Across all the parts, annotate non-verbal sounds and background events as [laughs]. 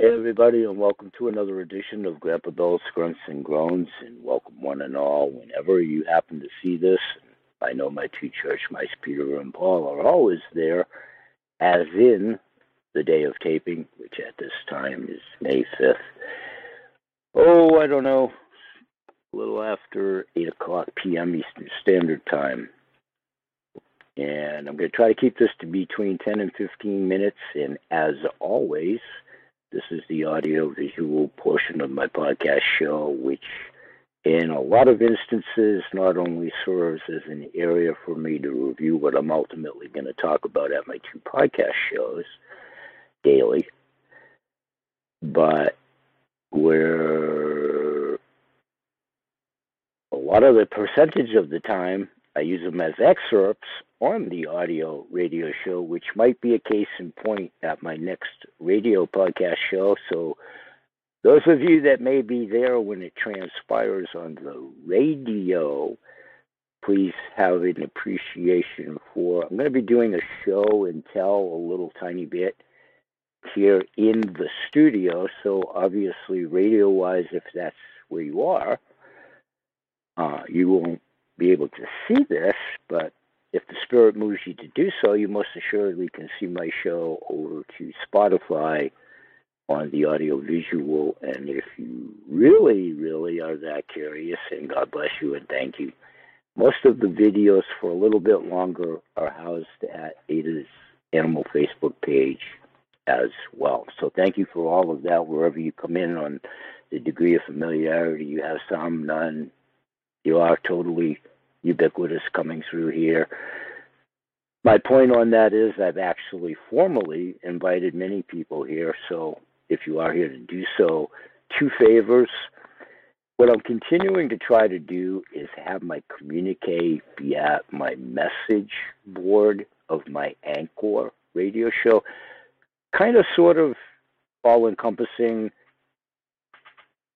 Hey, everybody, and welcome to another edition of Grandpa Bill's Grunts and Groans. And welcome, one and all, whenever you happen to see this. I know my two church mice, Peter and Paul, are always there, as in the day of taping, which at this time is May 5th. Oh, I don't know, a little after 8 o'clock p.m. Eastern Standard Time. And I'm going to try to keep this to between 10 and 15 minutes. And as always, this is the audio visual portion of my podcast show, which in a lot of instances not only serves as an area for me to review what I'm ultimately going to talk about at my two podcast shows daily, but where a lot of the percentage of the time I use them as excerpts on the audio radio show, which might be a case in point at my next radio podcast show. So, those of you that may be there when it transpires on the radio, please have an appreciation for. I'm going to be doing a show and tell a little tiny bit here in the studio. So, obviously, radio wise, if that's where you are, uh, you won't be able to see this, but if the Spirit moves you to do so, you most assuredly can see my show over to Spotify on the audio visual. And if you really, really are that curious, and God bless you and thank you, most of the videos for a little bit longer are housed at Ada's Animal Facebook page as well. So thank you for all of that, wherever you come in on the degree of familiarity. You have some, none. You are totally ubiquitous coming through here. My point on that is I've actually formally invited many people here, so if you are here to do so, two favors. What I'm continuing to try to do is have my communique at my message board of my Anchor radio show, kind of sort of all encompassing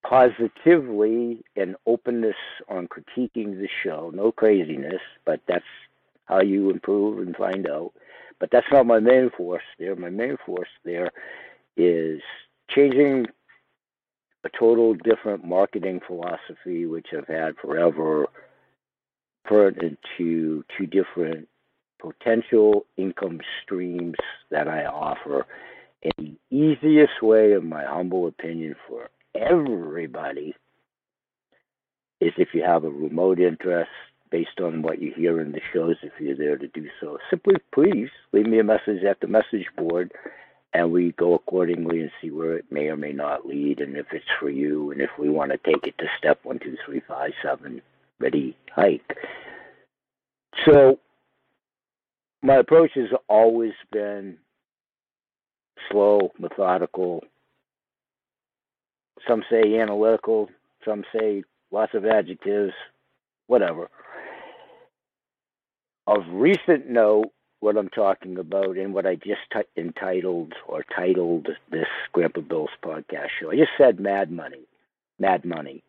positively and openness on critiquing the show. No craziness, but that's how you improve and find out. But that's not my main force there. My main force there is changing a total different marketing philosophy, which I've had forever, pertinent to two different potential income streams that I offer. And the easiest way, in my humble opinion, for everybody is if you have a remote interest based on what you hear in the shows, if you're there to do so, simply please leave me a message at the message board and we go accordingly and see where it may or may not lead and if it's for you and if we want to take it to step one, two, three, five, seven, ready, hike. So my approach has always been slow, methodical, some say analytical, some say lots of adjectives, whatever. Of recent note, what I'm talking about and what I just t- entitled or titled this Grandpa Bill's podcast show. I just said Mad Money. Mad Money.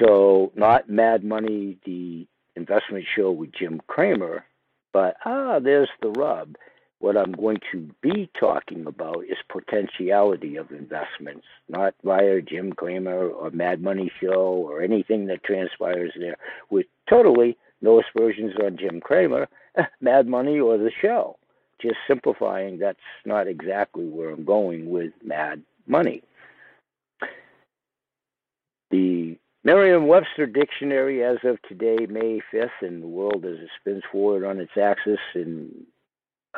So, not Mad Money, the investment show with Jim Cramer, but ah, there's the rub. What I'm going to be talking about is potentiality of investments, not via Jim Cramer or Mad Money Show or anything that transpires there, with totally no aspersions on Jim Cramer, eh, Mad Money, or the show. Just simplifying, that's not exactly where I'm going with Mad Money. The Merriam Webster Dictionary, as of today, May 5th, and the world as it spins forward on its axis in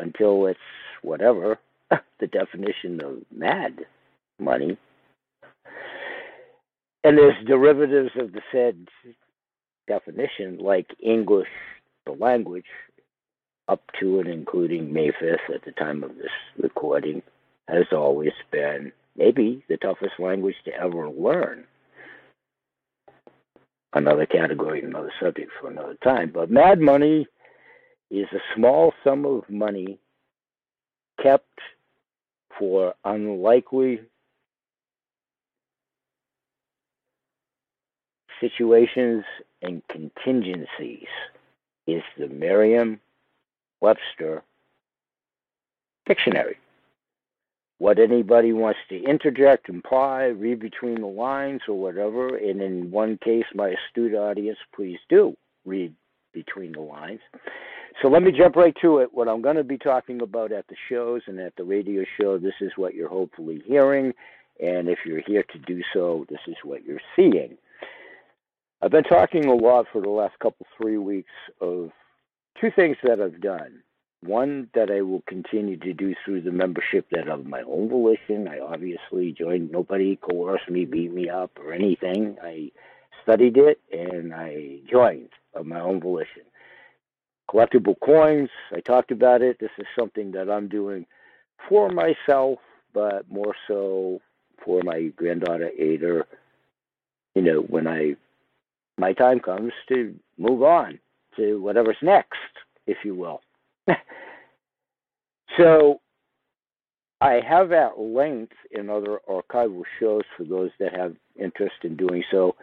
until it's whatever [laughs] the definition of mad money. And there's derivatives of the said definition, like English, the language, up to and including May 5th at the time of this recording, has always been maybe the toughest language to ever learn. Another category, another subject for another time. But mad money is a small sum of money kept for unlikely situations and contingencies is the Merriam Webster Dictionary. what anybody wants to interject, imply, read between the lines, or whatever. And in one case, my astute audience, please do read between the lines. So let me jump right to it. What I'm going to be talking about at the shows and at the radio show, this is what you're hopefully hearing. And if you're here to do so, this is what you're seeing. I've been talking a lot for the last couple, three weeks of two things that I've done. One that I will continue to do through the membership that of my own volition. I obviously joined, nobody coerced me, beat me up, or anything. I studied it and I joined of my own volition. Collectible coins, I talked about it. This is something that I'm doing for myself, but more so for my granddaughter Ada. You know, when I my time comes to move on to whatever's next, if you will. [laughs] so I have at length in other archival shows for those that have interest in doing so.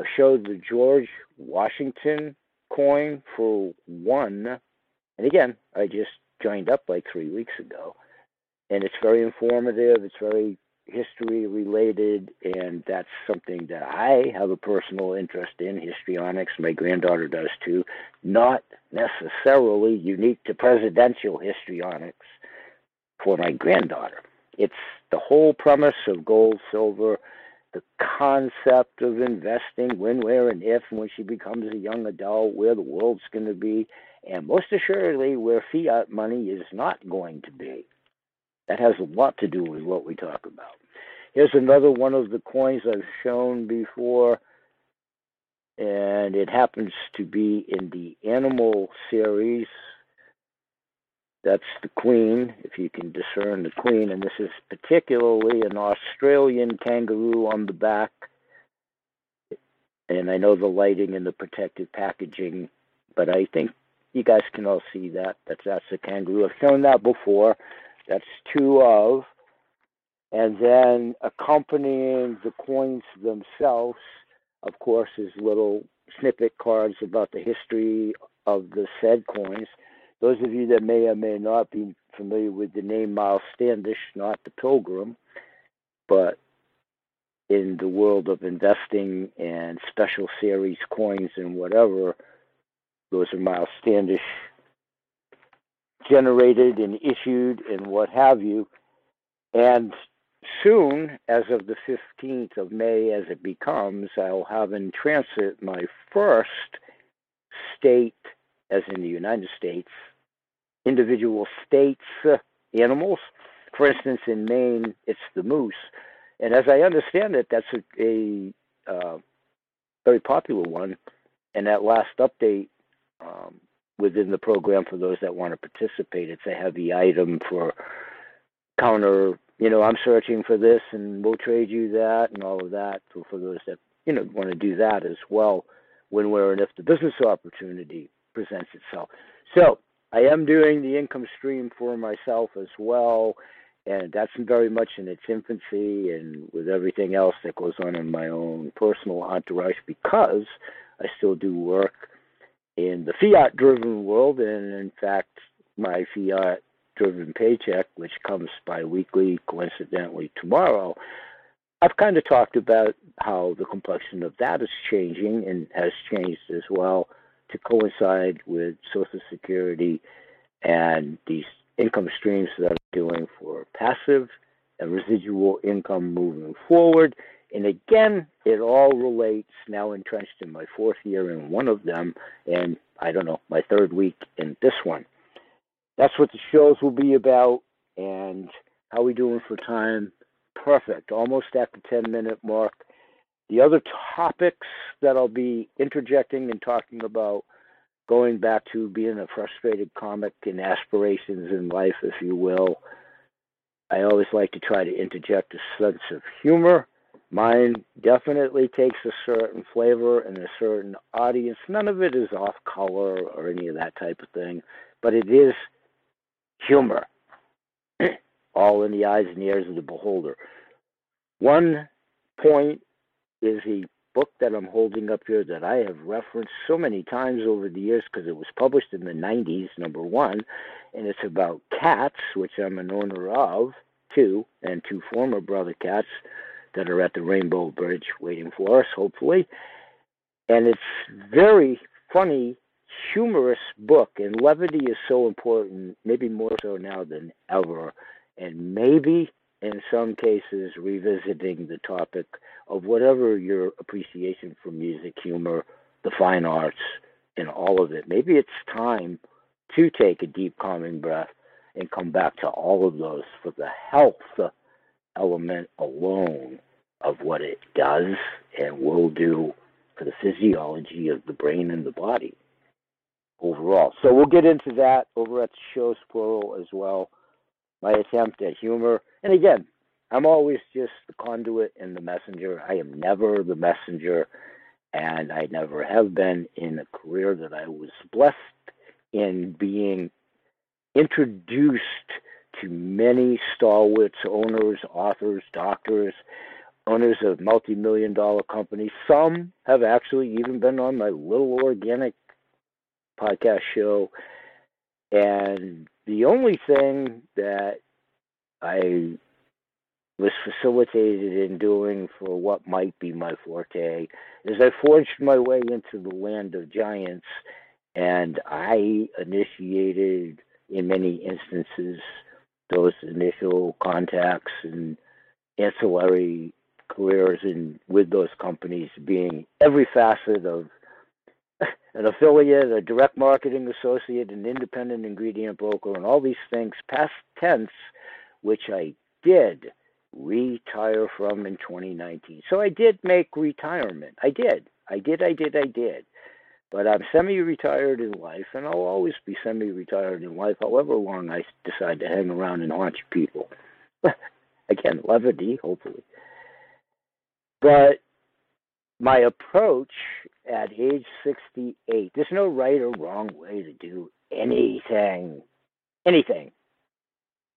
I showed the George Washington coin for one, and again, I just joined up like three weeks ago, and it's very informative. It's very history related, and that's something that I have a personal interest in histrionics. My granddaughter does too. Not necessarily unique to presidential histrionics for my granddaughter. It's the whole premise of gold, silver, the concept of investing, when, where, and if, when she becomes a young adult, where the world's going to be, and most assuredly, where fiat money is not going to be. That has a lot to do with what we talk about. Here's another one of the coins I've shown before, and it happens to be in the animal series. That's the queen, if you can discern the queen, and this is particularly an Australian kangaroo on the back. And I know the lighting and the protective packaging, but I think you guys can all see that. That's that's a kangaroo. I've shown that before. That's two of. And then accompanying the coins themselves, of course, is little snippet cards about the history of the said coins. Those of you that may or may not be familiar with the name Miles Standish, not the Pilgrim, but in the world of investing and special series coins and whatever, those are Miles Standish generated and issued and what have you. And soon, as of the 15th of May, as it becomes, I'll have in transit my first state, as in the United States, individual states uh, animals. For instance, in Maine, it's the moose. And as I understand it, that's a, a uh, very popular one. And that last update um, within the program for those that want to participate. It's a heavy item for counter, you know, I'm searching for this and we'll trade you that and all of that. So for those that, you know, want to do that as well when, where, and if the business opportunity presents itself. So I am doing the income stream for myself as well. And that's very much in its infancy and with everything else that goes on in my own personal entourage because I still do work in the fiat driven world, and in fact, my fiat driven paycheck, which comes bi weekly, coincidentally tomorrow, I've kind of talked about how the complexion of that is changing and has changed as well to coincide with Social Security and these income streams that I'm doing for passive and residual income moving forward. And again, it all relates now entrenched in my fourth year in one of them, and I don't know, my third week in this one. That's what the shows will be about, and how we doing for time? Perfect, almost at the 10 minute mark. The other topics that I'll be interjecting and talking about, going back to being a frustrated comic and aspirations in life, if you will. I always like to try to interject a sense of humor Mine definitely takes a certain flavor and a certain audience. None of it is off color or any of that type of thing, but it is humor, [clears throat] all in the eyes and ears of the beholder. One point is a book that I'm holding up here that I have referenced so many times over the years because it was published in the 90s, number one, and it's about cats, which I'm an owner of two, and two former brother cats that are at the Rainbow Bridge waiting for us, hopefully. And it's very funny, humorous book, and levity is so important, maybe more so now than ever. And maybe in some cases, revisiting the topic of whatever your appreciation for music, humor, the fine arts, and all of it. Maybe it's time to take a deep, calming breath and come back to all of those for the health element alone of what it does and will do for the physiology of the brain and the body overall. So we'll get into that over at the show's plural as well. My attempt at humor. And again, I'm always just the conduit and the messenger. I am never the messenger, and I never have been in a career that I was blessed in being introduced to many stalwarts, owners, authors, doctors, owners of multi million dollar companies. Some have actually even been on my little organic podcast show. And the only thing that I was facilitated in doing for what might be my forte is I forged my way into the land of giants and I initiated in many instances those initial contacts and ancillary careers and with those companies being every facet of an affiliate, a direct marketing associate, an independent ingredient broker, and all these things past tense, which I did retire from in 2019. So I did make retirement. I did. I did. I did. I did. But I'm semi retired in life, and I'll always be semi retired in life, however long I decide to hang around and haunt people. [laughs] Again, levity, hopefully. But my approach at age 68, there's no right or wrong way to do anything. Anything.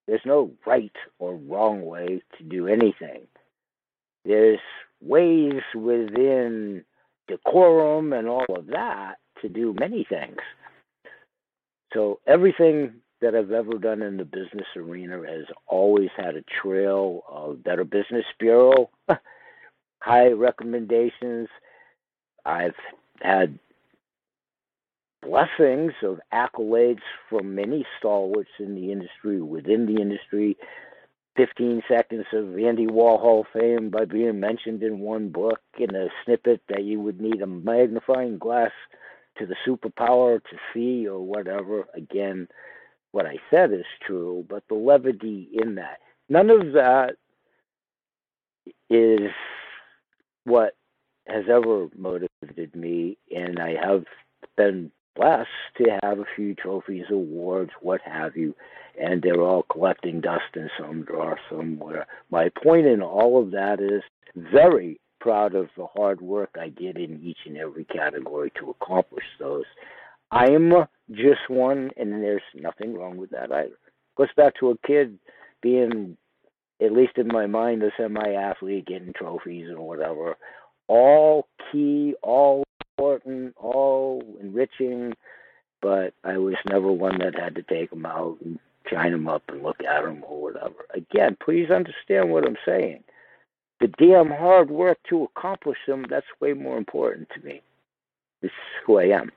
There's no right or wrong way to do anything. There's ways within decorum and all of that to do many things. So everything that I've ever done in the business arena has always had a trail of Better Business Bureau, [laughs] high recommendations. I've had blessings of accolades from many stalwarts in the industry, within the industry, 15 seconds of Andy Warhol fame by being mentioned in one book in a snippet that you would need a magnifying glass to the superpower to see or whatever. Again, what I said is true, but the levity in that. None of that is what has ever motivated me, and I have been blessed to have a few trophies, awards, what have you, and they're all collecting dust in some drawer somewhere. My point in all of that is very proud of the hard work I did in each and every category to accomplish those. I am just one, and there's nothing wrong with that either. Goes back to a kid being, at least in my mind, a semi athlete, getting trophies or whatever. All key, all important, all enriching, but I was never one that had to take them out and shine them up and look at them or whatever. Again, please understand what I'm saying. The damn hard work to accomplish them, that's way more important to me. This is who I am.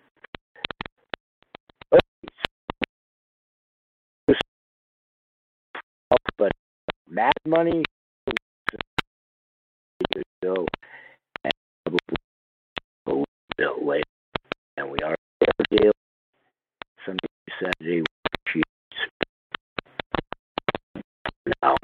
But mad money, so, and later, and we are daily. Sunday, Saturday, now.